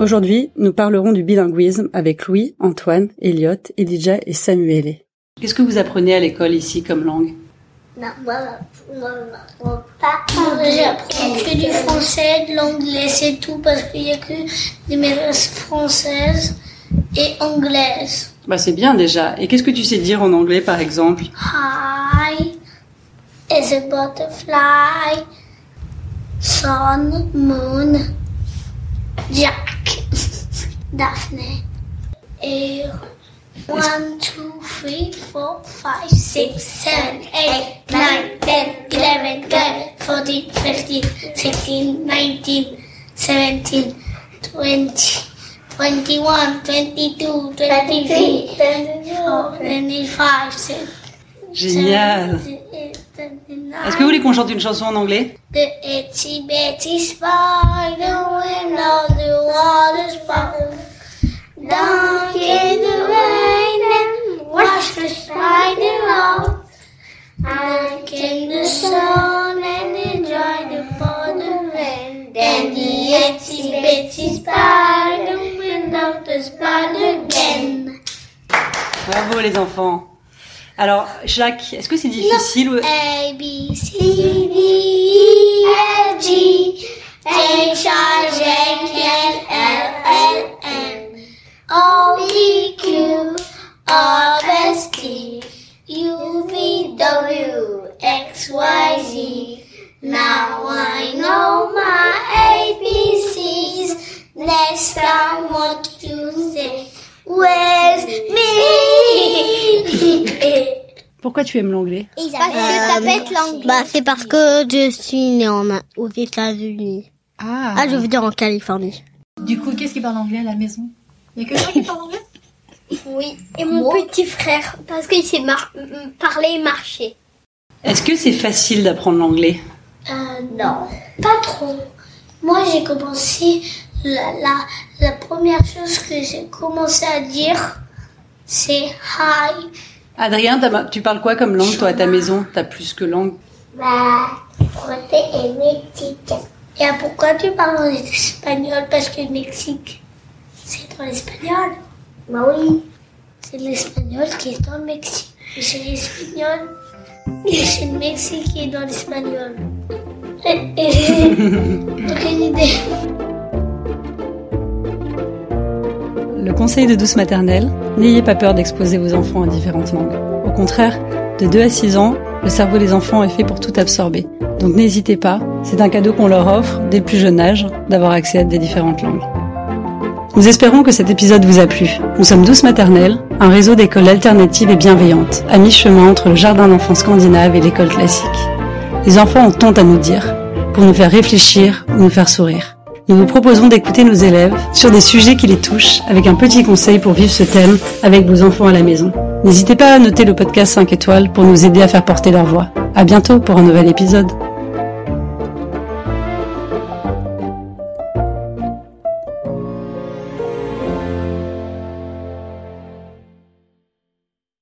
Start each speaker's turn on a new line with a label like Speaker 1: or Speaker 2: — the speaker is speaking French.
Speaker 1: Aujourd'hui, nous parlerons du bilinguisme avec Louis, Antoine, Elliot, Elijah et Samuel. Qu'est-ce que vous apprenez à l'école ici comme langue?
Speaker 2: Non, moi, moi, moi, pas. J'apprends que du français, de l'anglais, c'est tout, parce qu'il n'y a que des maîtresses françaises et anglaises.
Speaker 1: Bah c'est bien déjà. Et qu'est-ce que tu sais dire en anglais par exemple?
Speaker 2: Hi is a butterfly. Sun, moon, Jack, Daphne. Et 1, 2, 3, 4, 5, 6, 7, 8, 9, 10, 11, 12, 14, 15, 16, 19, 17, 20. 21, 22, 23, 25,
Speaker 1: Génial. Est-ce que vous voulez qu'on chante une chanson en anglais?
Speaker 2: The itchy bitchy spider went all the water spout. Down came the rain and washed the spider out. Then came the sun and all the rain. Then the itchy bitchy spider went out the spider again.
Speaker 1: Bravo les enfants. Alors, Jacques, est-ce que c'est difficile ou-
Speaker 2: A, B, C, D,
Speaker 1: Pourquoi tu aimes l'anglais
Speaker 3: Parce que ça peut être l'anglais. Bah, c'est parce que je suis née en, aux États-Unis.
Speaker 4: Ah,
Speaker 3: Ah, je veux dire en Californie.
Speaker 4: Du coup, qu'est-ce qui parle anglais à la maison? Il y a que toi qui parle anglais?
Speaker 3: Oui, et mon petit frère, parce qu'il sait mar- parler et marcher.
Speaker 1: Est-ce que c'est facile d'apprendre l'anglais?
Speaker 2: Euh, non, pas trop. Moi, j'ai commencé, la, la, la première chose que j'ai commencé à dire, c'est hi.
Speaker 1: Adrien, tu parles quoi comme langue toi à ta maison? T'as plus que langue?
Speaker 2: Bah, côté est Mexique. Et pourquoi tu parles en espagnol? Parce que le Mexique, c'est dans l'espagnol. Bah oui. C'est l'espagnol qui est dans le Mexique. Et c'est l'espagnol. Et c'est le Mexique qui est dans l'espagnol. Et- et- Aucune idée.
Speaker 1: Le conseil de douce maternelle, n'ayez pas peur d'exposer vos enfants à différentes langues. Au contraire, de 2 à 6 ans, le cerveau des enfants est fait pour tout absorber. Donc n'hésitez pas, c'est un cadeau qu'on leur offre dès le plus jeune âge d'avoir accès à des différentes langues. Nous espérons que cet épisode vous a plu. Nous sommes Douce Maternelle, un réseau d'écoles alternatives et bienveillantes, à mi-chemin entre le jardin d'enfants scandinave et l'école classique. Les enfants ont tant à nous dire, pour nous faire réfléchir ou nous faire sourire. Nous vous proposons d'écouter nos élèves sur des sujets qui les touchent avec un petit conseil pour vivre ce thème avec vos enfants à la maison. N'hésitez pas à noter le podcast 5 étoiles pour nous aider à faire porter leur voix. À bientôt pour un nouvel épisode.